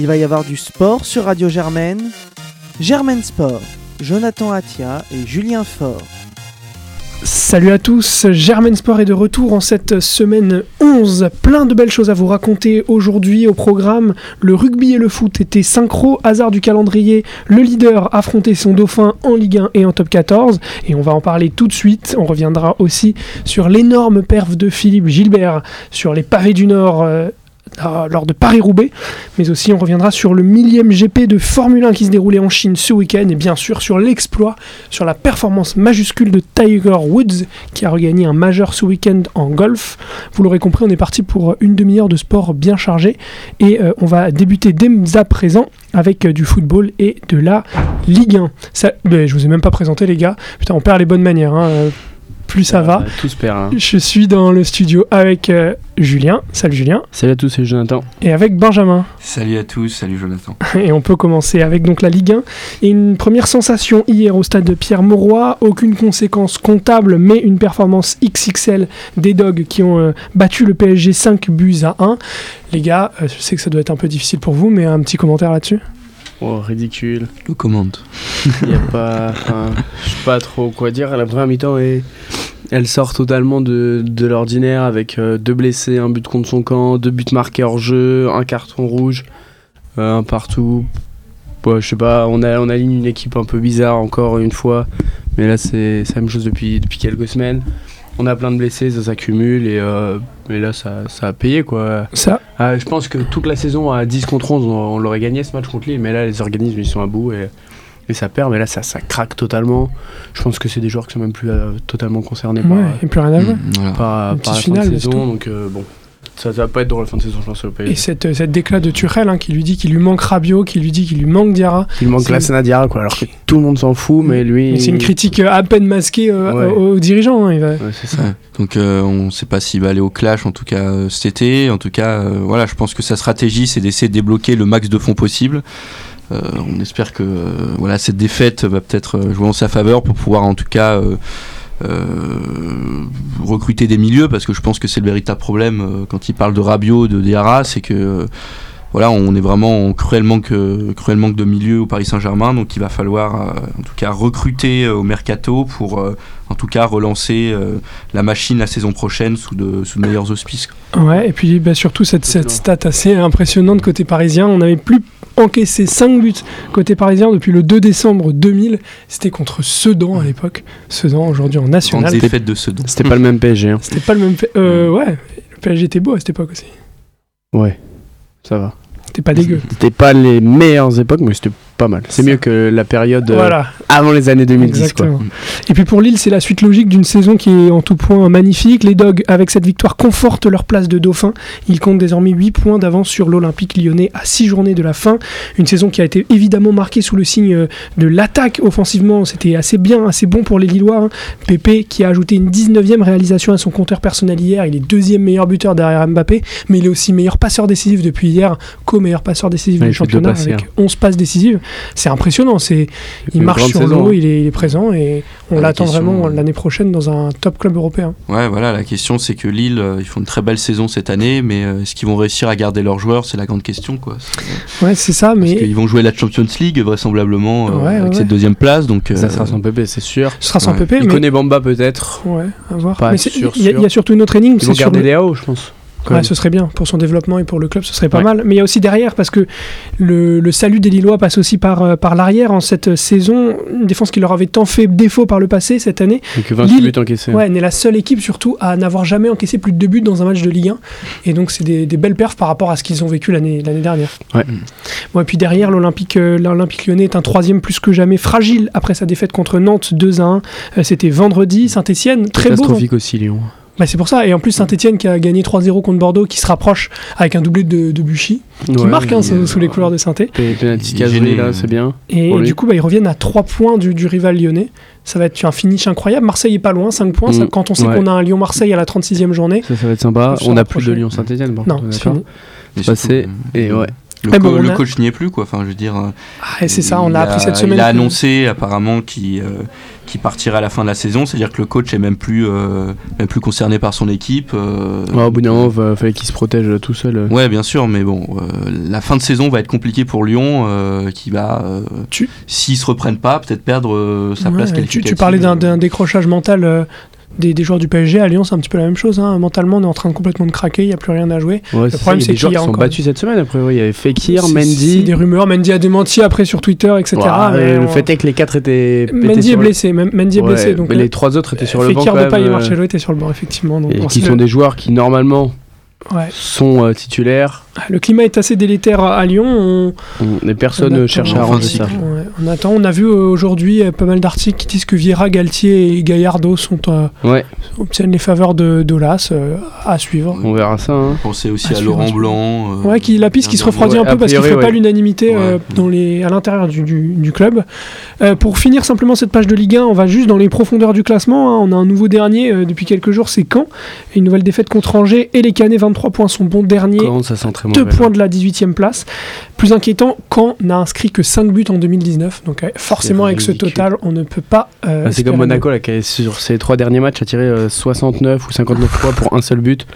Il va y avoir du sport sur Radio Germaine. Germaine Sport, Jonathan Atia et Julien Faure. Salut à tous, Germaine Sport est de retour en cette semaine 11. Plein de belles choses à vous raconter aujourd'hui au programme. Le rugby et le foot étaient synchro, hasard du calendrier. Le leader affrontait son dauphin en Ligue 1 et en top 14. Et on va en parler tout de suite. On reviendra aussi sur l'énorme perf de Philippe Gilbert sur les pavés du Nord. euh, lors de Paris-Roubaix, mais aussi on reviendra sur le millième GP de Formule 1 qui se déroulait en Chine ce week-end, et bien sûr sur l'exploit, sur la performance majuscule de Tiger Woods, qui a regagné un majeur ce week-end en golf. Vous l'aurez compris, on est parti pour une demi-heure de sport bien chargé, et euh, on va débuter dès à présent avec euh, du football et de la Ligue 1. Ça, mais je vous ai même pas présenté les gars, putain on perd les bonnes manières, hein, euh, plus ça va. Tout se perd. hein. Je suis dans le studio avec euh, Julien, salut Julien, Salut à tous, c'est Jonathan. et avec Benjamin. Salut à tous, salut Jonathan. Et on peut commencer avec donc la Ligue 1. Et une première sensation hier au stade de Pierre Mauroy. Aucune conséquence comptable, mais une performance XXL des Dogs qui ont euh, battu le PSG 5 buts à 1. Les gars, euh, je sais que ça doit être un peu difficile pour vous, mais un petit commentaire là-dessus. Oh, ridicule. Le commande. Il a pas. Je sais pas trop quoi dire. La première mi-temps, est- elle sort totalement de, de l'ordinaire avec euh, deux blessés, un but contre son camp, deux buts marqués hors jeu, un carton rouge, euh, un partout. Ouais, je sais pas, on, a, on aligne une équipe un peu bizarre encore une fois. Mais là, c'est c'est la même chose depuis, depuis quelques semaines. On a plein de blessés, ça s'accumule et, euh, et là, ça, ça a payé quoi. Ça, Ah, je pense que toute la saison à 10 contre 11, on, on l'aurait gagné ce match contre Lille, mais là les organismes ils sont à bout et, et ça perd, mais là ça, ça craque totalement. Je pense que c'est des joueurs qui sont même plus euh, totalement concernés par, ouais, et plus rien à jouer. Voilà. par, par la fin de saison, donc euh, bon, ça, ça va pas être drôle la fin de saison, je pense, au Et cette, cette déclat de Turel hein, qui lui dit qu'il lui manque Rabiot, qui lui dit qu'il lui manque Diarra. Il manque c'est- la Sanadiara, quoi, alors que tout le monde s'en fout, mais lui. Mais C'est une critique euh, à peine masquée euh, Ouais. aux, aux dirigeants. hein, il va- Ouais, c'est ça. Ouais. Donc euh, on ne sait pas s'il va aller au clash en tout cas euh, cet été. En tout cas, euh, voilà, je pense que sa stratégie c'est d'essayer de débloquer le max de fonds possible. Euh, on espère que euh, voilà cette défaite va peut-être jouer en sa faveur pour pouvoir en tout cas euh, recruter des milieux parce que je pense que c'est le véritable problème euh, quand il parle de Rabiot, de Diarra, c'est que euh, voilà, on est vraiment en cruel manque, euh, de milieu au Paris Saint-Germain, donc il va falloir euh, en tout cas recruter euh, au mercato pour euh, en tout cas relancer euh, la machine la saison prochaine sous de, sous de meilleurs auspices. Ouais, et puis bah, surtout cette, cette stat assez impressionnante côté parisien. On n'avait plus encaissé 5 buts côté parisien depuis le 2 décembre 2000. C'était contre Sedan à l'époque. Sedan aujourd'hui en national. défaite de Sedan. C'était pas le même PSG. hein. C'était pas le même. Euh, ouais, le PSG était beau à cette époque aussi. Ouais, ça va. C'était pas dégueu. C'était pas les meilleures époques, mais c'était pas mal. C'est mieux que la période euh, Voilà, avant les années 2010, quoi. exactement. Et puis pour Lille, c'est la suite logique d'une saison qui est en tout point magnifique. Les Dogs, avec cette victoire, confortent leur place de dauphin. Ils comptent désormais 8 points d'avance sur l'Olympique lyonnais à 6 journées de la fin. Une saison qui a été évidemment marquée sous le signe euh, de l'attaque offensivement. C'était assez bien, assez bon pour les Lillois. hein. Pépé qui a ajouté une 19e réalisation à son compteur personnel hier. Il est deuxième meilleur buteur derrière Mbappé, mais il est aussi meilleur passeur décisif depuis hier, co-meilleur passeur décisif Ouais, du championnat avec hier. 11 passes décisives. C'est impressionnant. C'est il marche sur saison, l'eau, hein. il est, il est présent et on Ah, la l'attend question, vraiment euh, l'année prochaine dans un top club européen. Ouais, voilà, la question c'est que Lille, euh, ils font une très belle saison cette année, mais euh, est-ce qu'ils vont réussir à garder leurs joueurs? C'est la grande question, quoi. C'est- Ouais, c'est ça, Parce mais qu'ils vont jouer la Champions League vraisemblablement euh, Ouais, avec ouais. cette deuxième place, donc. Ça euh, sera son PP, c'est sûr. ce sera sans. Il mais... connaît Bamba peut-être. Ouais, à voir. Pas Mais c'est- sûr, il y, a- y surtout une autre énigme, Ils c'est vont sur garder le- Léao, je pense. Ouais, ce serait bien pour son développement et pour le club, ce serait pas Ouais. mal. Mais il y a aussi derrière, parce que le, le salut des Lillois passe aussi par, euh, par l'arrière en cette saison. Une défense qui leur avait tant fait défaut par le passé cette année. Donc 28 Lille- buts encaissés. Ouais, on est la seule équipe surtout à n'avoir jamais encaissé plus de deux buts dans un match de Ligue 1. Et donc c'est des, des belles perfs par rapport à ce qu'ils ont vécu l'année dernière. Ouais. Bon, et puis derrière, l'Olympique euh, l'Olympique lyonnais est un troisième plus que jamais fragile après sa défaite contre Nantes 2 à 1. Euh, C'était vendredi, Saint-Etienne, très beau. Catastrophique aussi, Lyon. Bah, c'est pour ça. Et en plus, Saint-Etienne qui a gagné 3-0 contre Bordeaux, qui se rapproche avec un doublé de, de Buchy, qui marque hein, sous, sous les couleurs de saint Penalty Il est casé, gêné. là, c'est bien. Et du coup, bah, ils reviennent à 3 points du, du rival lyonnais. Ça va être un finish incroyable. Marseille est pas loin, 5 points. Ça, Mm, quand on sait ouais. qu'on a un Lyon-Marseille à la 36e journée. Ça, ça va être sympa. On n'a plus de Lyon Saint-Etienne. Bon, Non, on est c'est fini. Passé. surtout, Et ouais. Le, co- bon, le a- coach n'y est plus, quoi. Enfin, je veux dire. euh, Ah, c'est ça, on l'a appris cette semaine. Il a annoncé apparemment qu'il euh, qu'il partirait à la fin de la saison, c'est-à-dire que le coach est même plus, euh, même plus concerné par son équipe. euh, Ouais, au bout d'un moment, il fallait qu'il se protège tout seul. euh. Ouais, bien sûr, mais bon, euh, la fin de saison va être compliquée pour Lyon, euh, qui va, euh, Tu- s'ils se reprennent pas, peut-être perdre euh, sa Ouais, place tu, qualificative. tu parlais d'un d'un décrochage mental euh, des, des joueurs du PSG. À Lyon, c'est un petit peu la même chose. hein. Mentalement, on est en train de complètement de craquer, il n'y a plus rien à jouer. Ouais, ça, problème, il y a c'est des qu'il y a qui sont encore- battus cette semaine. Après, il y avait Fekir, Mendy. des rumeurs. Mendy a démenti après sur Twitter, etc. Mais le on- fait est que les quatre étaient. Mendy est le- blessé. Mendy est Ouais, blessé. Donc, mais euh, les trois autres étaient sur le banc. Fekir quand de même, Paille et euh, Marcelo étaient sur le banc, effectivement. Donc, et qui sont le- des joueurs qui normalement sont euh, titulaires. Le climat est assez délétère à Lyon. On, On- Et personne On ne attend. cherche à arranger ça. ouais, on attend. On a vu euh, aujourd'hui euh, pas mal d'articles qui disent que Vieira, Galtier et Gallardo sont, euh, Ouais, obtiennent les faveurs de d'Olas euh, à suivre. on verra ça. hein. Pensez aussi À à, Laurent. Blanc. euh, Ouais, qui, la piste qui se refroidit un peu parce qu'il ne fait pas l'unanimité Ouais. dans les, à l'intérieur du, du- du club. Euh, pour finir simplement cette page de Ligue 1, on va juste dans les profondeurs du classement. hein. On a un nouveau dernier euh, depuis quelques jours, c'est Caen. Et une nouvelle défaite contre Angers et les Canets, 23 points, sont bons derniers. Ça sent très 2 mauvais. points de la 18e place. Plus inquiétant, Caen n'a inscrit que 5 buts en 2019. Donc euh, forcément, avec ce total, on ne peut pas. euh, Bah, c'est comme Monaco là, qui a, sur ses trois derniers matchs a tiré euh, 69 ou 59 fois pour un seul but.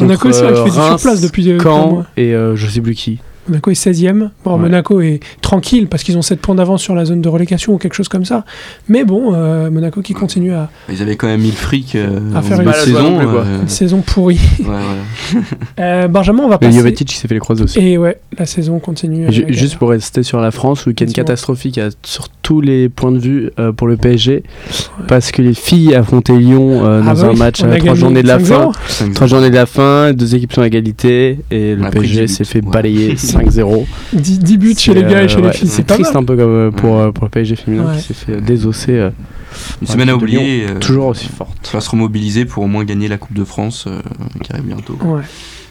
Monaco, c'est vrai qu'il fait euh, surplace depuis euh, Caen et euh, je sais plus qui. Monaco est 16e. Bon, Ouais. Monaco est tranquille parce qu'ils ont 7 points d'avance sur la zone de relégation ou quelque chose comme ça. Mais bon, euh, Monaco qui continue à Ils avaient quand même mis le fric euh, À faire une- saison. plus, euh, une saison pourrie. ouais, voilà. Euh, Benjamin, on va Mais passer. Jovetic qui s'est fait les croiser aussi. Et ouais, la saison continue. Juste pour rester sur la France, week-end Dis-moi. catastrophique à- sur tous les points de vue euh, pour le PSG, parce que les filles affrontaient Lyon euh, Ah dans bah un oui, match à trois gagné journées de la 5-0. fin. Trois journées de la fin, deux équipes sont à égalité et le PSG 10 s'est fait balayer 5-0. 10, 10 buts chez les gars et chez euh, les filles. C'est pas triste mal. un peu comme, euh, pour, euh, pour le PSG féminin Ouais. qui s'est fait désosser. Une semaine à oublier. toujours aussi forte. Ça va se remobiliser pour au moins gagner la Coupe de France qui arrive bientôt.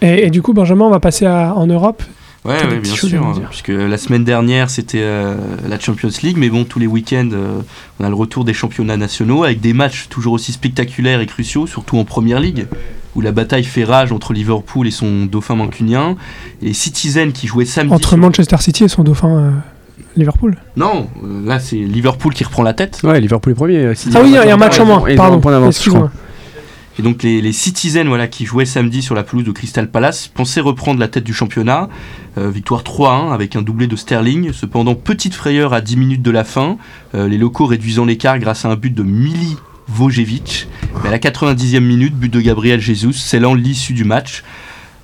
Et, et du coup, Benjamin, on va passer à- en Europe. Ouais, ouais, bien sûr. hein, puisque la semaine dernière, c'était euh, la Champions League, mais bon, tous les week-ends, euh, on a le retour des championnats nationaux avec des matchs toujours aussi spectaculaires et cruciaux, surtout en Première Ligue, où la bataille fait rage entre Liverpool et son dauphin mancunien. Et les Citizens qui jouaient samedi. Entre sur- Manchester City et son dauphin euh, Liverpool. Non, là, c'est Liverpool qui reprend la tête. Ouais, Liverpool est premier. euh, City Ah oui, il y a un match en moins. Pardon. Excuse-moi. Et donc les, les Citizens voilà, qui jouaient samedi sur la pelouse de Crystal Palace pensaient reprendre la tête du championnat. Euh, victoire 3-1 avec un doublé de Sterling. Cependant, petite frayeur à 10 minutes de la fin. Euh, les locaux réduisant l'écart grâce à un but de Mili Vojevic. Mais à la 90e minute, but de Gabriel Jesus, scellant l'issue du match.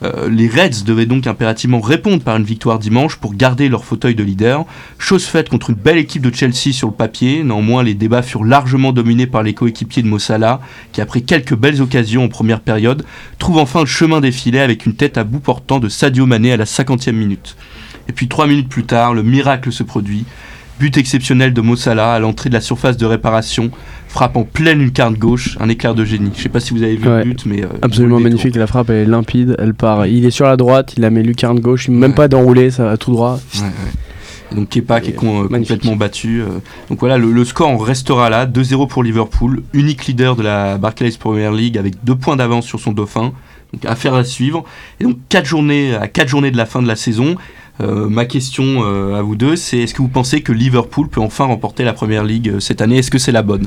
Euh, les Reds devaient donc impérativement répondre par une victoire dimanche pour garder leur fauteuil de leader. Chose faite contre une belle équipe de Chelsea sur le papier. Néanmoins, les débats furent largement dominés par les coéquipiers de Mossala, qui après quelques belles occasions en première période, trouve enfin le chemin des filets avec une tête à bout portant de Sadio Mané à la 50e minute. Et puis trois minutes plus tard, le miracle se produit. But exceptionnel de Mossala à l'entrée de la surface de réparation, frappe en pleine lucarne gauche, un éclair de génie. Je sais pas si vous avez vu Ouais. le but, mais euh, Absolument magnifique, la frappe elle est limpide, elle part. Il est sur la droite, il la met lucarne gauche, même Ouais. pas d'enrouler, ça va tout droit. Ouais, ouais. Et donc Kepa qui est con- euh, complètement battu. euh. donc voilà, le, le score en restera là, 2-0 pour Liverpool, unique leader de la Barclays Premier League avec deux points d'avance sur son dauphin. Donc affaire à suivre. Et donc quatre journées, à 4 journées de la fin de la saison, euh, ma question euh, à vous deux, c'est est-ce que vous pensez que Liverpool peut enfin remporter la Première Ligue euh, cette année? Est-ce que c'est la bonne?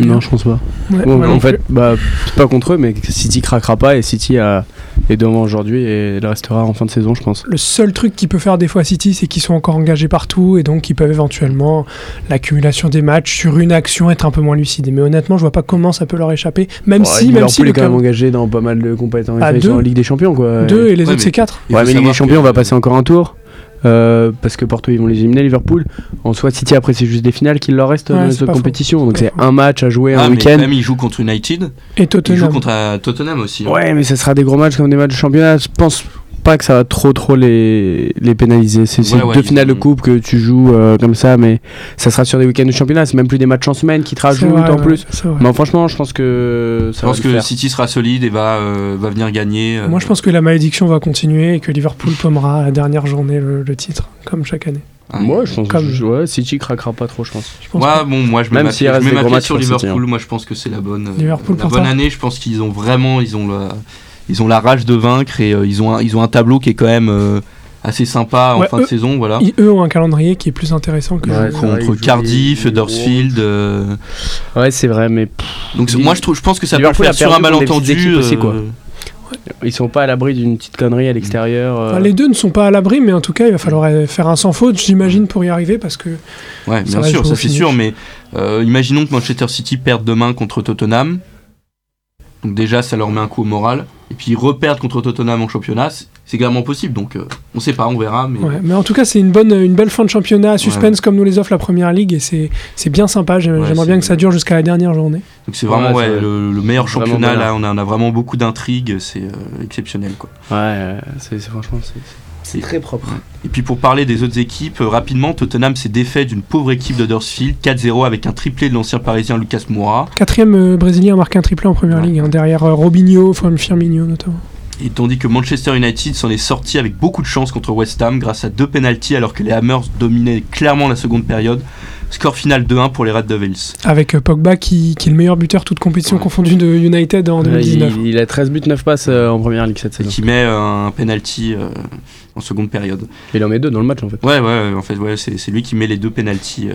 Non, je pense pas. Ouais, Bon, moi en fait, bah, c'est pas contre eux, mais City craquera pas et City a, est devant aujourd'hui et il restera en fin de saison, je pense. Le seul truc qui peut faire des fois City, c'est qu'ils sont encore engagés partout et donc ils peuvent éventuellement l'accumulation des matchs sur une action être un peu moins lucide. Mais honnêtement, je vois pas comment ça peut leur échapper. Même Ouais, si, même si est quand même engagé dans pas mal de. Ah, deux. en Ligue des Champions, quoi. deux et les Ouais, autres c'est quatre. Il Ouais, mais Ligue des Champions, on va passer encore un tour. Euh, parce que Porto ils vont les éliminer Liverpool en soit City après c'est juste des finales qu'il leur reste Ouais, dans les autres faux. donc C'est un match à jouer Ah, un week-end même, il joue contre United. Et Il joue Tottenham. contre euh, Tottenham aussi. hein. Ouais, mais ça sera des gros matchs comme des matchs de championnat. Je pense pas que ça va trop trop les, les pénaliser. C'est c'est Ouais, ouais, deux finales de coupe que tu joues euh, comme ça, mais ça sera sur des week-ends de championnat. C'est même plus des matchs en semaine qui te rajoutent vrai, en ouais, plus. Mais franchement, je pense que Je ça va pense que faire. City sera solide et va, euh, va venir gagner. euh. Moi, je pense que la malédiction va continuer et que Liverpool pommera à la dernière journée le, le titre, comme chaque année. Moi, je pense Comme- que ouais, City craquera pas trop, je pense. Je pense Ouais, bon, moi je mets Même ma, je mets matchs sur City, Liverpool. Moi je pense que c'est la bonne, euh, la bonne année. Je pense qu'ils ont vraiment, ils ont la, ils ont la rage de vaincre et euh, ils ont un, ils ont un tableau qui est quand même euh, assez sympa en Ouais, fin eux- de saison, voilà. Ils- eux ont un calendrier qui est plus intéressant que. Ouais, c'est Contre Cardiff, Huddersfield. euh, Ouais, c'est vrai, mais pff, Donc c'est- moi je trouve, je pense que ça peut faire a sur un malentendu. aussi, quoi. ils sont pas à l'abri d'une petite connerie à l'extérieur. euh. Enfin, les deux ne sont pas à l'abri, mais en tout cas, il va falloir faire un sans faute, j'imagine, pour y arriver, parce que Ouais, bien sûr, ça c'est sûr, mais euh, imaginons que Manchester City perde demain contre Tottenham. Donc déjà, ça leur met un coup au moral. Et puis ils reperdent contre Tottenham en championnat, c'est- clairement possible. Donc euh, on sait pas, on verra. Mais Ouais, mais en tout cas, c'est une bonne, une belle fin de championnat à suspense comme nous les offre la première ligue et c'est c'est bien sympa. Ouais, J'aimerais bien que ça dure jusqu'à la dernière journée. donc c'est vraiment Ouais, ouais, c'est le, le meilleur championnat. Là, on a, on a vraiment beaucoup d'intrigues, c'est euh, exceptionnel quoi. Ouais, euh, c'est c'est- franchement, c'est- c'est très propre. Et puis pour parler des autres équipes, euh, rapidement, Tottenham s'est défait d'une pauvre équipe de Huddersfield 4-0 avec un triplé de l'ancien parisien Lucas Moura. Quatrième euh, Brésilien a marqué un triplé en première Ouais. ligue, hein, derrière euh, Robinho, enfin Firmino notamment. Et tandis que Manchester United s'en est sorti avec beaucoup de chance contre West Ham grâce à deux pénalties alors que les Hammers dominaient clairement la seconde période. Score final 2-1 pour les Red Devils. Avec euh, Pogba qui, qui est le meilleur buteur toute compétition Ouais. confondue de United en Ouais, 2019. il, il a 13 buts, 9 passes euh, en première ligue cette Et saison. qui met euh, un penalty euh, en seconde période. Il en met deux dans le match en fait. Ouais, ouais, en fait, ouais, c'est c'est lui qui met les deux pénalties. euh.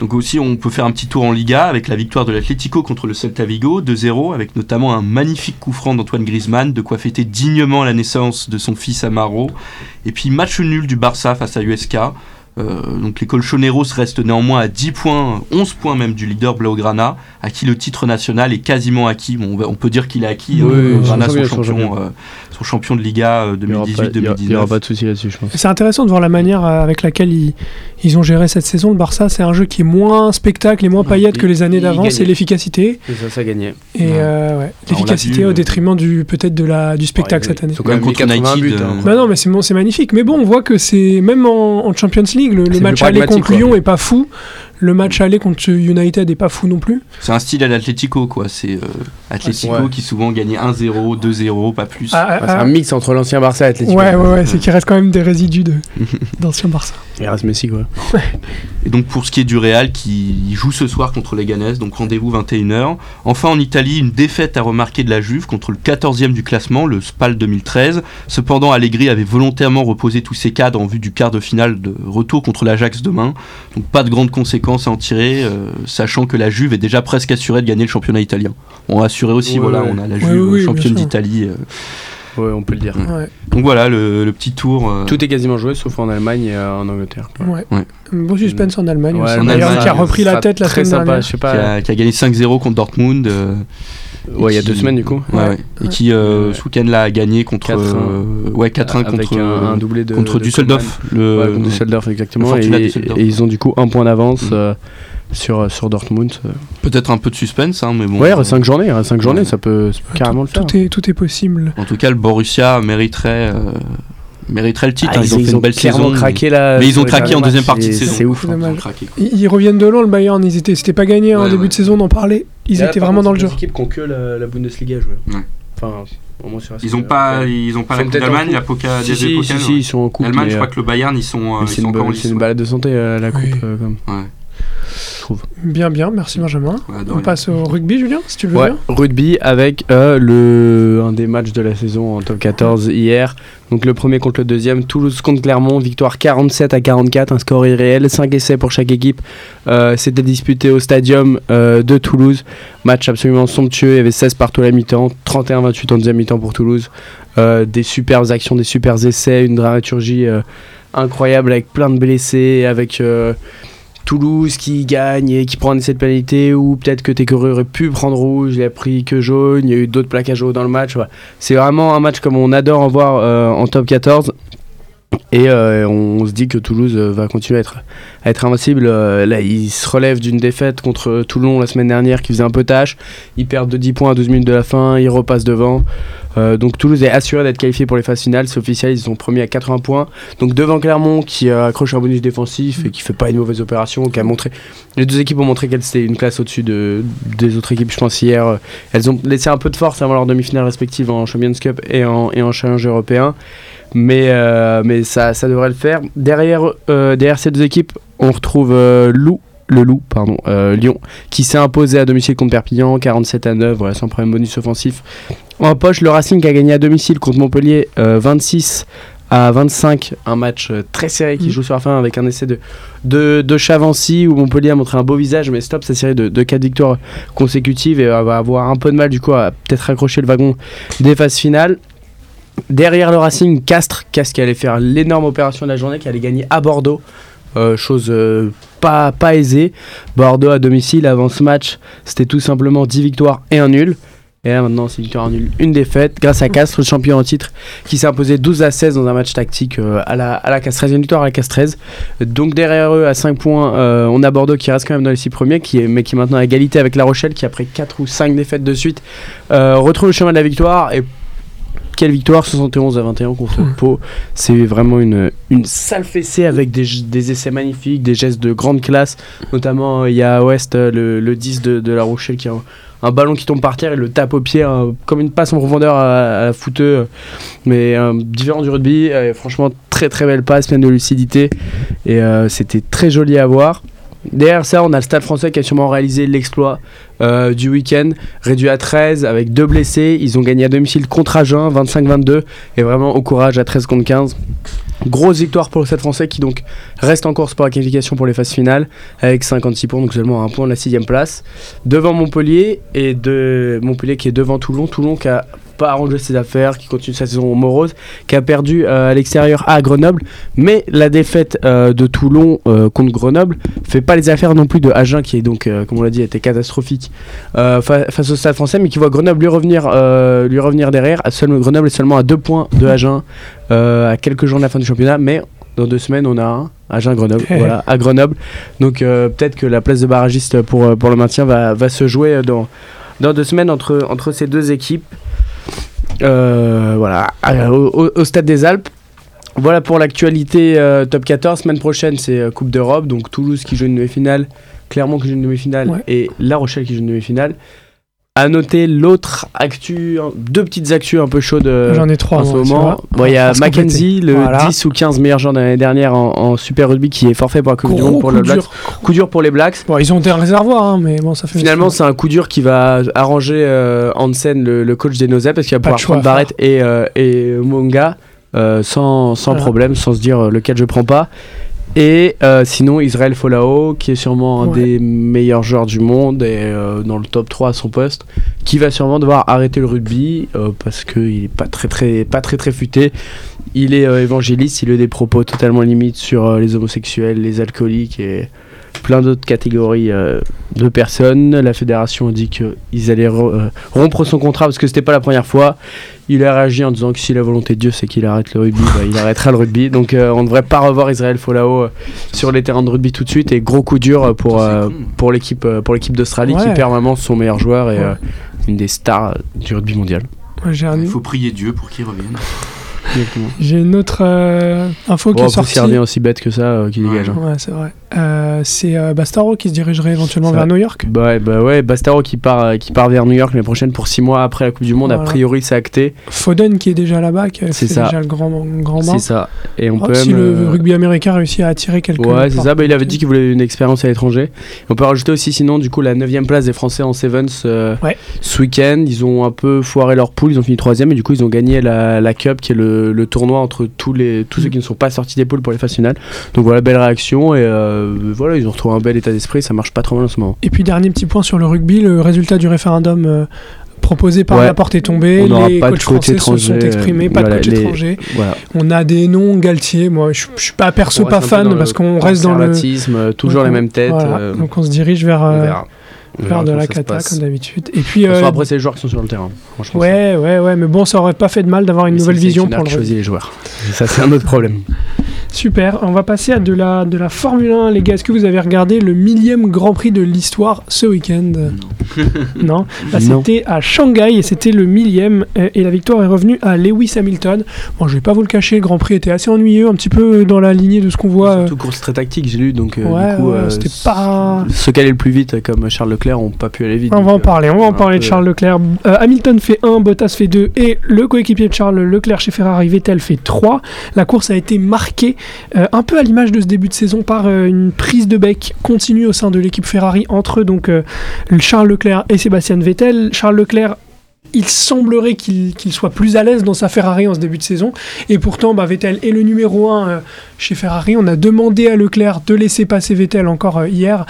Donc aussi, on peut faire un petit tour en Liga avec la victoire de l'Atlético contre le Celta Vigo, 2-0, avec notamment un magnifique coup franc d'Antoine Griezmann, de quoi fêter dignement la naissance de son fils Amaro. Et puis match nul du Barça face à USK. Euh, donc les Colchoneros restent néanmoins à 10 points, 11 points même du leader Blaugrana, à qui le titre national est quasiment acquis. Bon, on peut dire qu'il est acquis. Oui, hein, Blaugrana, son, champion, euh, son champion de Liga euh, Il y aura pas- il y aura- 2018-2019. il y aura pas de souci là-dessus, je pense. C'est intéressant de voir la manière euh, avec laquelle ils, ils ont géré cette saison. Le Barça, c'est un jeu qui est moins spectacle et moins il- que les années d'avant. C'est l'efficacité. C'est ça, ça gagnait. Et Ouais. euh, ouais, l'a l'efficacité au euh, détriment du peut-être de la, du spectacle cette année. Même quand même contre 80 buts. United, hein. euh, Bah non, mais c'est bon, c'est magnifique. Mais bon, on voit que c'est même en, en Champions League, le, le match aller contre. Lyon est pas fou. Le match aller contre United est pas fou non plus. C'est un style à l'Atlético, quoi. C'est euh, Atlético Ouais. qui souvent gagnait 1-0, 2-0, pas plus. Ah, Ouais, ah, c'est ah. un mix entre l'ancien Barça et Atletico. Ouais, ouais, ouais, c'est qu'il reste quand même des résidus de- d'ancien Barça. Il reste Messi quoi. Et donc pour ce qui est du Real, qui joue ce soir contre les Ganes, donc rendez-vous 21h. Enfin en Italie, une défaite à remarquer de la Juve contre le 14e du classement, le Spal 2013. Cependant, Allegri avait volontairement reposé tous ses cadres en vue du quart de finale de retour contre l'Ajax demain. Donc pas de grandes conséquences à en tirer, euh, sachant que la Juve est déjà presque assurée de gagner le championnat italien. On a assuré aussi, Ouais, voilà, ouais. on a la Juve oui, championne d'Italie. euh. Ouais, on peut le dire. Ouais. Donc voilà le, le petit tour. euh, Tout est quasiment joué sauf en Allemagne et euh, en Angleterre. quoi. Ouais. Ouais. Beau suspense en Allemagne. Ouais, aussi. en Allemagne, qui a repris la tête la très semaine sympa, dernière. je sais qui, pas. a, qui a gagné 5-0 contre Dortmund. Ouais, il y a deux semaines du coup. Ouais, Ouais. ouais. Et qui, euh, ce week-end là, a gagné contre. 4-1. euh, ouais, 4-1 Avec contre, un, un euh, doublé de contre de Düsseldorf. Le, Ouais, contre Düsseldorf exactement. le Et, Fortuna Düsseldorf. et ils ont du coup un point d'avance Mm. euh, sur sur Dortmund. Peut-être un peu de suspense, hein, mais bon. Ouais, il reste 5 journées, cinq journées, Ouais. ça peut, ça peut carrément le faire. Tout est, tout est possible. En tout cas, le Borussia mériterait, euh, mériterait le titre. Ah, hein, ils, ont fait une belle saison. craqué là. mais ils ont craqué en deuxième partie de saison. C'est ouf. Ils. Ils, reviennent de loin, le Bayern. Ils étaient, c'était pas gagné en Ouais, début ouais. de saison d'en parler. Ils Là, étaient vraiment contre, dans le c'est jeu. des équipes qui ont que la, la Bundesliga à jouer. Ouais. Enfin, au moins sur la Ils ont pas, ouais. ils ont pas Ils la Coupe en d'Allemagne, la Poca Si, des si, si, ils sont en coupe. L'Allemagne, je euh, crois que le Bayern, ils sont, euh, ils c'est encore en ba- c'est une balade de santé, euh, la coupe, je trouve. Bien, bien. Merci Benjamin. Ouais, On rien. passe au rugby, Julien, si tu le veux Ouais, bien. rugby avec euh, le, un des matchs de la saison en top 14 hier. Donc le premier contre le deuxième. Toulouse contre Clermont, victoire 47 à 44, un score irréel, 5 essais pour chaque équipe. Euh, C'était disputé au stadium euh, de Toulouse. Match absolument somptueux, il y avait 16 partout à la mi-temps, 31-28 en deuxième mi-temps pour Toulouse. Euh, des superbes actions, des super essais, une dramaturgie euh, incroyable avec plein de blessés, avec... Toulouse qui gagne et qui prend un essai de pénalité ou peut-être que Técoré aurait pu prendre rouge, il a pris que jaune, il y a eu d'autres plaquages jaunes dans le match. C'est vraiment un match comme on adore en voir euh, en top 14 et euh, on se dit que Toulouse euh, va continuer à être, invincible. Euh, là, se relèvent d'une défaite contre Toulon la semaine dernière qui faisait un peu tâche. Ils perdent de 10 points à 12 minutes de la fin, ils repassent devant. Euh, donc Toulouse est assuré d'être qualifié pour les phases finales, c'est officiel, ils sont premiers à 80 points. Donc devant Clermont qui euh, accroche un bonus défensif et qui fait pas une mauvaise opération, qui a montré les deux équipes ont montré qu'elles étaient une classe au-dessus de, des autres équipes, je pense hier. euh, Elles ont laissé un peu de force avant leur demi-finale respective en Champions Cup et en, et en Challenge européen. Mais, mais ça, ça devrait le faire. Derrière, derrière ces deux équipes, on retrouve Loup, le Loup, pardon, euh, Lyon, qui s'est imposé à domicile contre Perpignan, 47 à 9, voilà, sans problème bonus offensif. En poche, le Racing qui a gagné à domicile contre Montpellier, euh, 26 à 25, un match euh, très serré qui Mhm. joue sur la fin avec un essai de, de, de Chavancy où Montpellier a montré un beau visage, mais stop sa série de, de 4 victoires consécutives et euh, va avoir un peu de mal du coup à peut-être raccrocher le wagon des phases finales. Derrière le Racing, Castres, Castres qui allait faire l'énorme opération de la journée, qui allait gagner à Bordeaux. Euh, chose euh, pas, pas aisée. Bordeaux à domicile, avant ce match, c'était tout simplement 10 victoires et un nul. Et là maintenant, c'est victoire, un nul, une défaite, grâce à Castres, le champion en titre, qui s'est imposé 12 à 16 dans un match tactique euh, à la, à la Castres, une victoire à la Castres. Donc derrière eux, à 5 points, on a Bordeaux qui reste quand même dans les 6 premiers, qui est, mais qui est maintenant à égalité avec La Rochelle, qui après 4 ou 5 défaites de suite, retrouve le chemin de la victoire. Et quelle victoire 71 à 21 contre Hmm. Pau. C'est vraiment une, une sale fessée avec des, des essais magnifiques, des gestes de grande classe. Notamment, euh, il y a à Ouest euh, le, le 10 de, de La Rochelle qui a un, un ballon qui tombe par terre et le tape au pied, un- comme une passe en profondeur à, à la fouteux, mais euh, différent du rugby. Euh, franchement, très très belle passe, pleine de lucidité. Et euh, c'était très joli à voir. Derrière ça, on a le Stade français qui a sûrement réalisé l'exploit euh, du week-end, réduit à 13 avec deux blessés. Ils ont gagné à domicile contre Agen, 25-22, et vraiment au courage à 13 contre 15. Grosse victoire pour le Stade français qui donc reste en course pour la qualification pour les phases finales avec 56 points, donc seulement un point de la sixième place. Devant Montpellier et de Montpellier qui est devant Toulon. Toulon qui a pas arrangé ses affaires, qui continue sa saison morose, qui a perdu euh, à l'extérieur à Grenoble. Mais la défaite euh, de Toulon euh, contre Grenoble fait pas les affaires non plus de Agen qui est donc, comme on l'a dit, était catastrophique fa- face au Stade français, mais qui voit Grenoble lui revenir, lui revenir derrière. À seul- Grenoble est seulement à deux points de Agen à quelques jours de la fin du championnat, mais dans deux semaines on a un Agen-Grenoble, Eh. voilà, à Grenoble. Donc euh, peut-être que la place de barragiste pour, pour le maintien va, va se jouer dans, dans deux semaines entre, entre ces deux équipes. Euh, voilà, à- au, au- au stade des Alpes. Voilà pour l'actualité euh, top 14. Semaine prochaine, c'est euh, Coupe d'Europe. Donc Toulouse qui joue une demi-finale, Clermont qui joue une demi-finale Ouais. et La Rochelle qui joue une demi-finale. À noter l'autre actu, hein, deux petites actus un peu chaudes euh, J'en ai trois. en ce moment. Bon, Il y a Mackenzie, le Voilà. 10 ou 15 meilleur joueur de l'année dernière en, en Super Rugby, qui est forfait pour la Coupe du Monde pour coup le Blacks. Coup dur pour les Blacks. Bon, ils ont des réservoirs, hein, mais bon, ça fait. Finalement, c'est un coup dur qui va arranger euh, Hansen, le, le coach des Nozep, parce qu'il va pouvoir prendre Barrett et, euh, et Monga euh, sans, sans Voilà. problème, sans se dire lequel je prends pas. Et euh, sinon, Israël Folao, qui est sûrement un Ouais. des meilleurs joueurs du monde et euh, dans le top 3 à son poste, qui va sûrement devoir arrêter le rugby euh, parce qu'il est pas très, très, pas très très futé. Il est évangéliste, il a des propos totalement limites sur les homosexuels, les alcooliques et plein d'autres catégories euh, de personnes. La fédération a dit qu'ils allaient euh, rompre son contrat parce que c'était pas la première fois. Il a réagi en disant que si la volonté de Dieu c'est qu'il arrête le rugby, bah, il arrêtera le rugby. Donc euh, on ne devrait pas revoir Israël Folao euh, sur les terrains de rugby tout de suite. Et gros coup dur pour, euh, pour l'équipe pour l'équipe d'Australie qui perd vraiment son meilleur joueur et Ouais. euh, une des stars du rugby mondial. Ouais, Il faut prier Dieu pour qu'il revienne. j'ai une autre euh, info qui Bon, est sortie. aussi bête que ça, euh, qui dégage. hein. Ouais, c'est vrai. Euh, c'est euh, Bastaro qui se dirigerait éventuellement Ça. vers New York? Bah bah ouais, Bastaro qui part, euh, qui part vers New York l'année prochaine pour 6 mois après la Coupe du Monde. A priori, c'est acté. Foden qui est déjà là-bas, qui C'est ça. déjà le grand, grand. C'est ça. Et on Oh, peut si même, le euh, rugby américain réussit à attirer quelques. Ouais, c'est ça. Bah, il avait dit qu'il voulait une expérience à l'étranger. On peut rajouter aussi, sinon, du coup, la 9 place des Français en Sevens euh, Ouais. ce week-end. Ils ont un peu foiré leur poule. Ils ont fini 3 et du coup, ils ont gagné la, la Cup, qui est le, le tournoi entre tous, les, tous ceux Mm. qui ne sont pas sortis des poules pour les phases finales. Donc voilà, belle réaction. Et voilà, ils ont retrouvé un bel état d'esprit. Ça marche pas trop mal en ce moment. Et puis dernier petit point sur le rugby, le résultat du référendum euh, proposé par Ouais. la porte est tombé. On les pas de coach français se sont exprimés, euh, pas de coach les- étranger. Voilà. On a des noms, Galtier. Moi, je, je suis pas perso pas fan parce qu'on reste dans le. euh, toujours Donc, les mêmes têtes. voilà. euh, Donc on se dirige vers, euh, vers de la cata comme d'habitude. Et puis. Euh, après, c'est les joueurs qui sont sur le terrain. Franchement, Ouais, ouais, ouais, mais bon, ça aurait pas fait de mal d'avoir une Mais nouvelle le vision pour le choisit les joueurs. Et ça, c'est un autre problème. Super, on va passer à de la, de la Formule 1, les gars. Est-ce que vous avez regardé le millième Grand Prix de l'histoire ce week-end? Non, Bah, Non. C'était à Shanghai et c'était le millième. euh, Et la victoire est revenue à Lewis Hamilton. Bon, je vais pas vous le cacher, le Grand Prix était assez ennuyeux, un petit peu dans la lignée de ce qu'on voit. euh, Surtout course très tactique, j'ai lu. Donc, euh, ouais, du coup, ouais, euh, c'était pas. Ceux qui allaient le plus vite, comme Charles Leclerc, n'ont pas pu aller vite. On va en euh, parler, on va en parler de Charles Leclerc. Euh, Hamilton fait 1, Bottas fait 2 et le coéquipier de Charles Leclerc chez Ferrari, Vettel fait 3. La course a été marquée euh, un peu à l'image de ce début de saison par euh, une prise de bec continue au sein de l'équipe Ferrari entre donc euh, Charles Leclerc et Sébastien Vettel. Charles Leclerc il semblerait qu'il soit plus à l'aise dans sa Ferrari en ce début de saison. Et pourtant, bah, Vettel est le numéro 1 chez Ferrari. On a demandé à Leclerc de laisser passer Vettel encore euh, hier.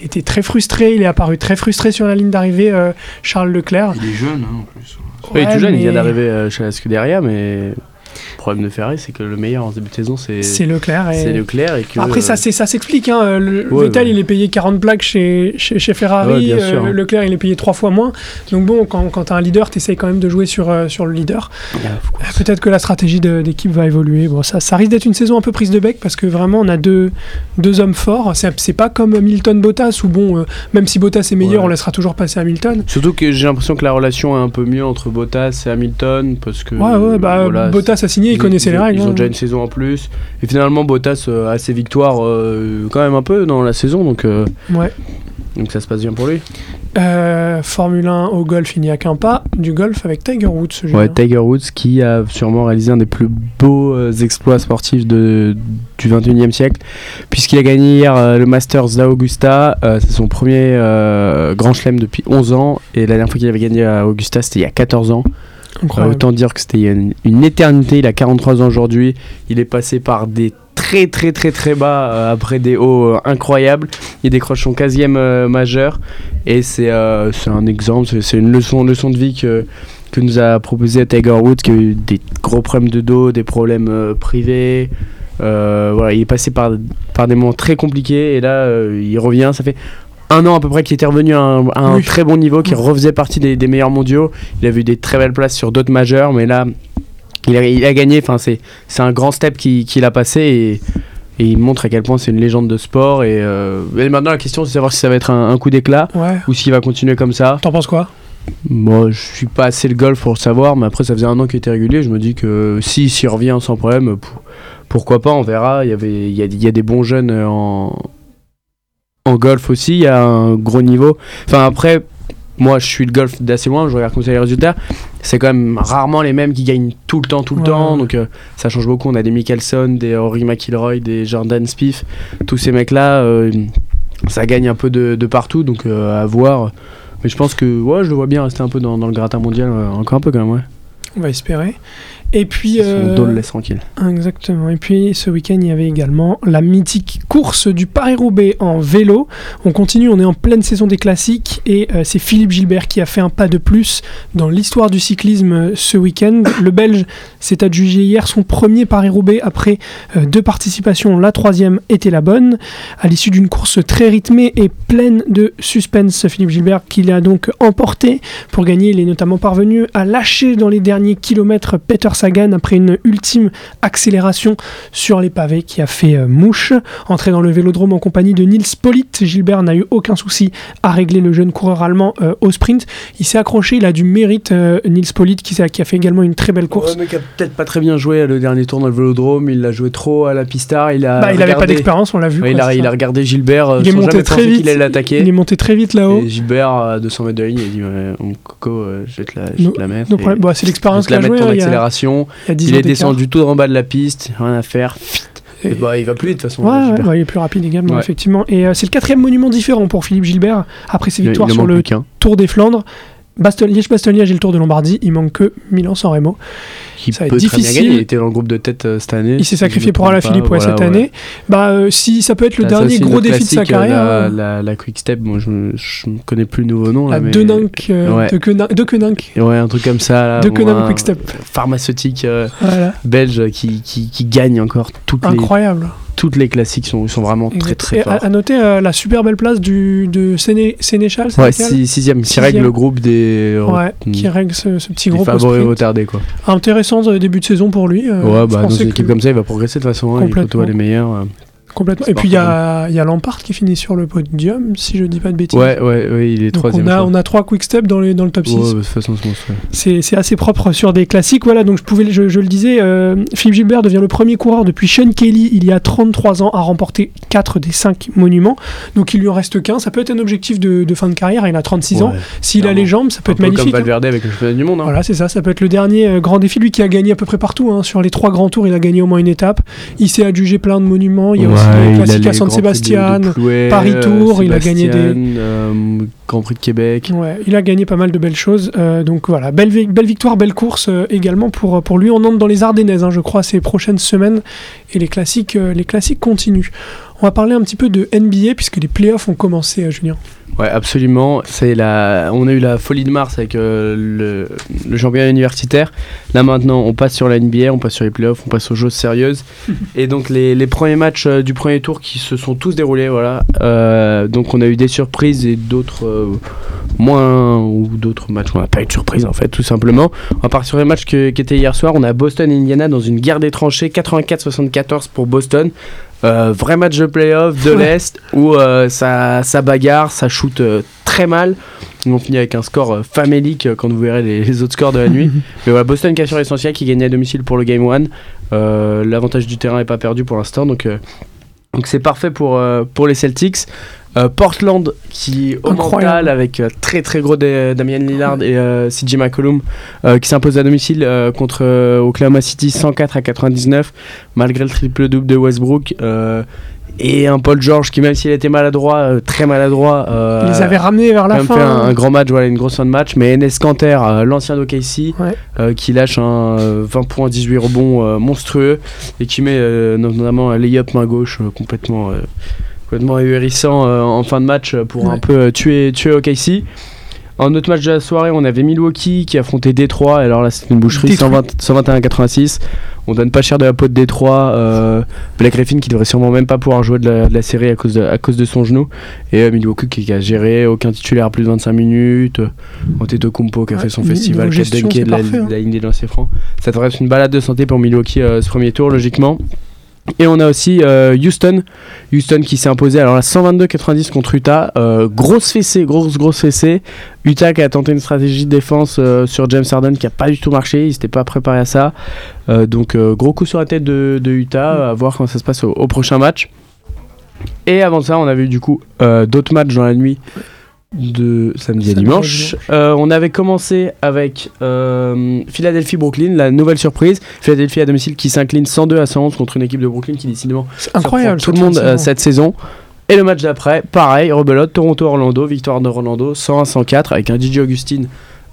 Il était très frustré, il est apparu très frustré sur la ligne d'arrivée, euh, Charles Leclerc. Il est jeune hein, en plus. Il est tout jeune, il vient d'arriver chez la Scuderia, mais le problème de Ferrari, c'est que le meilleur en début de saison, c'est C'est Leclerc. et- c'est Leclerc. Et que, Après, ça, c'est- ça s'explique. Hein. Le- Ouais, Vettel, ouais. il est payé 40 plaques chez, chez, chez Ferrari. Ouais, bien sûr, euh, hein. Leclerc, il est payé trois fois moins. Donc bon, quand, quand tu as un leader, tu essayes quand même de jouer sur, euh, sur le leader. Euh, Peut-être que la stratégie d'équipe va évoluer. Bon, ça, ça risque d'être une saison un peu prise de bec parce que vraiment, on a deux, deux hommes forts. C'est pas comme Milton Bottas où, bon, euh, même si Bottas est meilleur, on laissera toujours passer Hamilton. Surtout que j'ai l'impression que la relation est un peu mieux entre Bottas et Hamilton, parce que Ouais, ouais, bah, voilà, Bottas a signé, il ils- connaissait les règles. Ils ont hein. déjà une saison en plus. Et finalement, Bottas euh, a ses victoires euh, quand même un peu dans la saison, donc, euh, Ouais. donc ça se passe bien pour lui. Euh, Formule 1 au golf, il n'y a qu'un pas. Du golf avec Tiger Woods. ce Ouais. Tiger Woods qui a sûrement réalisé un des plus beaux euh, exploits sportifs de, du 21e siècle, puisqu'il a gagné hier euh, le Masters d'Augusta. Euh, c'est son premier euh, grand chelem depuis 11 ans, et la dernière fois qu'il avait gagné à Augusta, c'était il y a 14 ans. Autant dire que c'était une, une éternité. Il a 43 ans aujourd'hui. Il est passé par des très très très très bas euh, après des hauts euh, incroyables. Il décroche son 15e euh, majeur et c'est un exemple, c'est- une leçon, leçon de vie que, que nous a proposé Tiger Woods qui a eu des gros problèmes de dos, des problèmes privés. Voilà, il est passé par, par des moments très compliqués et là il revient. Ça fait un an à peu près qu'il était revenu à un, à un Oui. très bon niveau, qui refaisait partie des, des meilleurs mondiaux. Il a vu des très belles places sur d'autres majeurs, mais là il a, il a gagné. Enfin, c'est c'est un grand step qu'il a passé et, et il montre à quel point c'est une légende de sport. Et, euh, et maintenant la question c'est de savoir si ça va être un, un coup d'éclat Ouais. ou s'il va continuer comme ça. T'en penses quoi? Moi, je suis pas assez le golf pour le savoir, mais après, ça faisait un an qu'il était régulier. Je me dis que si s'il revient sans problème, pour- pourquoi pas, on verra. Il y, avait, il, y a, il y a des bons jeunes en, en golf aussi, il y a un gros niveau. Enfin, après, moi, je suis le golf d'assez loin, je regarde comme ça les résultats. C'est quand même rarement les mêmes qui gagnent tout le temps, tout le Ouais. temps. Donc, euh, ça change beaucoup. On a des Mickelson, des Rory McIlroy, des Jordan Spieth. Tous ces mecs-là, euh, ça gagne un peu de, de partout. Donc, euh, à voir. Mais je pense que ouais, je le vois bien rester un peu dans, dans le gratin mondial, encore un peu quand même, ouais. On va espérer. Et puis. Euh, dos le laisse tranquille. Exactement. Et puis ce week-end, il y avait également la mythique course du Paris-Roubaix en vélo. On continue, on est en pleine saison des classiques et euh, c'est Philippe Gilbert qui a fait un pas de plus dans l'histoire du cyclisme euh, ce week-end. Le Belge s'est adjugé hier son premier Paris-Roubaix après euh, deux participations. La troisième était la bonne. À l'issue d'une course très rythmée et pleine de suspense, Philippe Gilbert qui l'a donc emporté pour gagner. Il est notamment parvenu à lâcher dans les derniers kilomètres Peter Sagan après une ultime accélération sur les pavés qui a fait euh, mouche. Entré dans le vélodrome en compagnie de Nils Pollitt, Gilbert n'a eu aucun souci à régler le jeune coureur allemand euh, au sprint. Il s'est accroché, il a du mérite, euh, Nils Pollitt, qui, qui a fait également une très belle course. Ouais, a peut-être pas très bien joué le dernier tour dans le vélodrome, il l'a joué trop à la pista, il a Bah, il n'avait pas regardé- d'expérience, on l'a vu. Ouais, il, a, il a regardé Gilbert, Il est monté très vite. qu'il allait l'attaquer. Il est monté très vite là-haut. Gilbert, à 200 mètres de la ligne, il a dit mon coco, je vais te la, je vais te la mettre. Bah, c'est l'expérience qu'il a joué. ton hein, il y a- accélération. il y a 10 Il ans est descendu tout en bas de la piste, rien à faire. Et- bah, il va plus vite de toute façon. Ouais, ouais, Gilbert. ouais, il est plus rapide également, Ouais. effectivement. Et euh, c'est le quatrième monument différent pour Philippe Gilbert après ses victoires sur le. Tour des Flandres. Baston, Liège-Bastogne-Liège et le Tour de Lombardie. Il manque que Milan-San Remo. Qui Ça peut être très bien difficile. gagner. Il était dans le groupe de tête euh, cette année. Il s'est sacrifié pour Alaphilippe Voilà, cette ouais. année. Bah, euh, si ça peut être le Ah, dernier gros défi de sa euh, carrière. La, euh, la, la Quick Step, moi je, me connais plus le nouveau nom. Là, mais... Ouais. de Quenin- de Queninck. Ouais, un truc comme ça. Là, De un Quick Step. Pharmaceutique Voilà. belge qui, qui, qui gagne encore toutes les, Incroyable. Toutes les classiques sont, sont vraiment très Exact. très forts. à noter euh, la super belle place du, de Séné, Sénéchal, Ouais, six- sixième, qui Sixième. règle le groupe des, Ouais, mm, qui règle ce, ce petit groupe sprint. retardés. Quoi. Intéressant euh, début de saison pour lui. euh, ouais, bah, dans une équipe comme ça, il va progresser de toute façon. hein, il Complètement. côtoie les meilleurs. Complètement. Et puis il y a, y a Lampard qui finit sur le podium, si je dis pas de bêtises. Ouais, ouais, ouais, il est troisième. on a, on a trois quick steps dans, les, dans le top 6. crois. Ouais, de toute façon, c'est assez propre sur des classiques. Voilà, donc je, pouvais, je, je le disais, euh, Philippe Gilbert devient le premier coureur depuis Sean Kelly il y a 33 ans à remporter 4 des 5 monuments. Donc il lui en reste qu'un. Ça peut être un objectif de, de fin de carrière. Il a 36 ans. Ouais. S'il a les jambes, ça peut Un être peu magnifique. comme hein. Valverde avec le championnat du monde. hein. Voilà, c'est ça, ça peut être le dernier euh, grand défi. Lui qui a gagné à peu près partout, hein. sur les trois grands tours, il a gagné au moins une étape. Il s'est adjugé plein de monuments. Il y a aussi il a classiques les à San Grands Prix de- Sébastien, de Plouay, Paris Tour, il a gagné des- euh, Grand Prix de Québec. Ouais, il a gagné pas mal de belles choses. euh, donc voilà, belle, vi- belle victoire, belle course euh, également pour, pour lui. On entre dans les Ardennaises, hein, je crois, ces prochaines semaines. Et les classiques, euh, les classiques continuent. On va parler un petit peu de NBA puisque les playoffs ont commencé, Julien. Ouais, absolument. C'est la... On a eu la folie de mars avec euh, le... le championnat universitaire. Là maintenant, on passe sur la NBA, on passe sur les playoffs, on passe aux choses sérieuses. et donc les, les premiers matchs euh, du premier tour qui se sont tous déroulés, voilà. Euh, donc on a eu des surprises et d'autres moins ou d'autres matchs on n'a pas eu de surprise en fait, tout simplement. On va partir sur les matchs qui étaient hier soir. On a Boston et Indiana dans une guerre des tranchées, 84-74 pour Boston. Euh, vrai match de playoff de l'Est où euh, ça, ça bagarre, ça shoot euh, très mal. Ils ont fini avec un score famélique quand vous verrez les, les autres scores de la nuit. Mais voilà, Boston qui assure l'essentiel, qui gagne à domicile pour le Game 1. Euh, L'avantage du terrain n'est pas perdu pour l'instant, donc donc c'est parfait pour, euh, pour les Celtics. Euh, Portland qui au Incroyable. mental avec euh, très très gros Da- Damian Lillard et CJ McCollum qui s'impose à domicile contre Oklahoma City 104 à 99 malgré le triple double de Westbrook et un Paul George qui même s'il était maladroit euh, très maladroit euh, Ils avaient ramenés vers la fin. fait un, un grand match, voilà, une grosse fin de match. Mais Enes Kanter, euh, l'ancien d'OKC, Ouais. euh, qui lâche un euh, 20 points, 18 rebonds euh, monstrueux et qui met euh, notamment un lay-up main gauche euh, complètement, euh, complètement ahurissant euh, en fin de match euh, pour Ouais. un peu euh, tuer, tuer OKC. En autre match de la soirée, on avait Milwaukee qui affrontait Détroit. Alors là, c'était une boucherie Détroit. 120 121-86. On donne pas cher de la peau de Détroit. Euh, Black Griffin qui devrait sûrement même pas pouvoir jouer de la, de la série à cause de, à cause de son genou. Et euh, Milwaukee qui a géré aucun titulaire à plus de 25 minutes. Euh, Antetokounmpo qui a Ouais, fait son festival 4 gestion, dunks c'est de la, hein. la ligne des lancers francs. Ça devrait être une balade de santé pour Milwaukee euh, ce premier tour, logiquement. Et on a aussi euh, Houston, Houston qui s'est imposé alors la 122-90 contre Utah, Euh, grosse fessée, grosse grosse fessée. Utah qui a tenté une stratégie de défense euh, sur James Harden qui a pas du tout marché, ils s'étaient pas préparés à ça. Donc gros coup sur la tête de, Utah, à voir comment ça se passe au, au prochain match. Et avant ça, on avait eu du coup d'autres matchs dans la nuit de samedi à à dimanche. Euh, on avait commencé avec euh, Philadelphie-Brooklyn, la nouvelle surprise. Philadelphie à domicile qui s'incline 102 à 111 contre une équipe de Brooklyn qui décidément incroyable. tout le monde euh, saison. cette saison. Et le match d'après, pareil, rebelote, Toronto-Orlando, victoire de Orlando 101-104 avec un DJ Augustine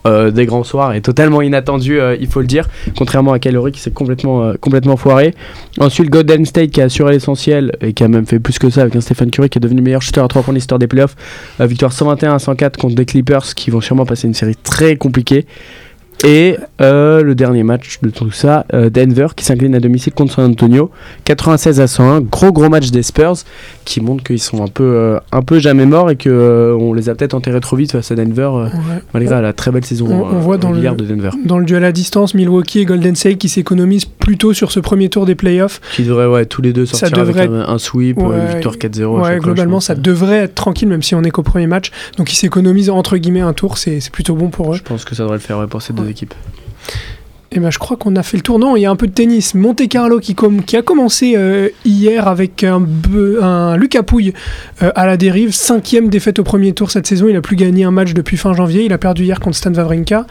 euh, des grands soirs et totalement inattendu, euh, il faut le dire, contrairement à Calori qui s'est complètement, euh, complètement foiré. Ensuite, Golden State qui a assuré l'essentiel et qui a même fait plus que ça avec un Stephen Curry qui est devenu meilleur shooter à 3 points de l'histoire des playoffs. Victoire 121-104 contre des Clippers qui vont sûrement passer une série très compliquée. Et euh, le dernier match de tout ça, euh, Denver qui s'incline à domicile contre San Antonio, 96 à 101, gros gros match des Spurs qui montre qu'ils sont un peu, euh, un peu jamais morts et que on les a peut-être enterrés trop vite face à Denver Ouais. malgré la très belle saison On- on voit dans le- de Denver. Dans le duel à distance, Milwaukee et Golden State qui s'économisent plutôt sur ce premier tour des playoffs. Qui devraient ouais, tous les deux sortir devrait avec un, un sweep, Ouais, victoire 4-0. à Ouais, globalement, ça devrait être tranquille, même si on est qu'au premier match. Donc ils s'économisent entre guillemets un tour, c'est c'est plutôt bon pour eux. Je pense que ça devrait le faire pour ces deux Ouais. équipes. Et ben, je crois qu'on a fait le tour. Non, il y a un peu de tennis. Monte Carlo qui, com- qui a commencé euh, hier avec un, un Lucas Pouille euh, à la dérive. Cinquième défaite au premier tour cette saison. Il a plus gagné un match depuis fin janvier. Il a perdu hier contre Stan Wawrinka.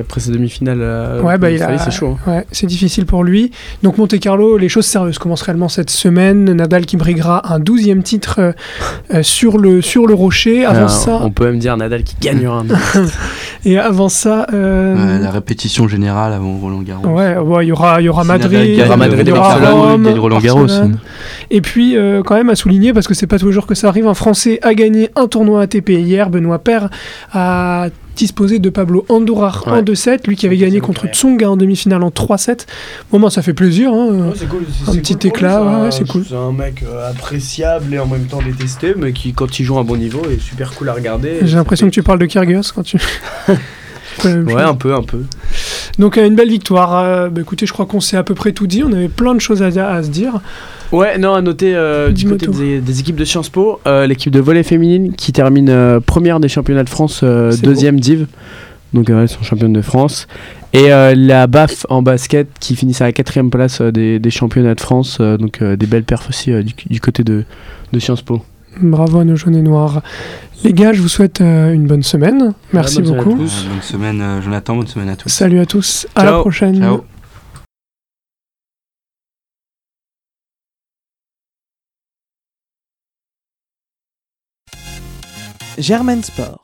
Après ces demi-finales. euh, Ouais, bah, a- c'est chaud. hein. Ouais, c'est difficile pour lui. Donc Monte Carlo, les choses sérieuses commencent réellement cette semaine. Nadal qui briguera un douzième titre sur, le, sur le rocher. Avant Euh, ça, On peut même dire Nadal qui gagnera un. et avant ça, euh, Ouais, la répétition générale avant Roland Garros. Ouais, ouais, il y aura, il y aura Si Madrid, il y aura Madrid il y et aura gagne Roland Garros. Et puis, euh, quand même à souligner, parce que c'est pas tous les jours que ça arrive, un Français a gagné un tournoi ATP hier. Benoît Paire a disposé de Pablo Andourar en Ouais. 2-7, lui qui avait gagné contre. Tsonga en demi-finale en 3-7. Bon, moi, ça fait plaisir. hein. Un petit éclat, ouais, ouais, c'est cool. C'est un mec euh, appréciable et en même temps détesté, mais qui, quand il joue à un bon niveau, est super cool à regarder. J'ai l'impression que tu parles de Kyrgios quand tu. C'est pas la même Ouais, chose. un peu, un peu. Donc, euh, une belle victoire. Euh, bah, écoutez, je crois qu'on s'est à peu près tout dit. On avait plein de choses à, à se dire. Ouais, non, à noter euh, du côté des, des équipes de Sciences Po, euh, l'équipe de volley féminine qui termine euh, première des championnats de France, deuxième div. Donc elles sont championnes de France. Et la BAF en basket qui finissent à la quatrième place des, des championnats de France. donc des belles perfs aussi du, du côté de, de Sciences Po. Bravo à nos jaunes et noirs. Les gars, je vous souhaite euh, une bonne semaine. Merci beaucoup. Bonne semaine, euh, Jonathan. Bonne semaine à tous. Salut à tous. À la prochaine. Ciao. Germaine Sport.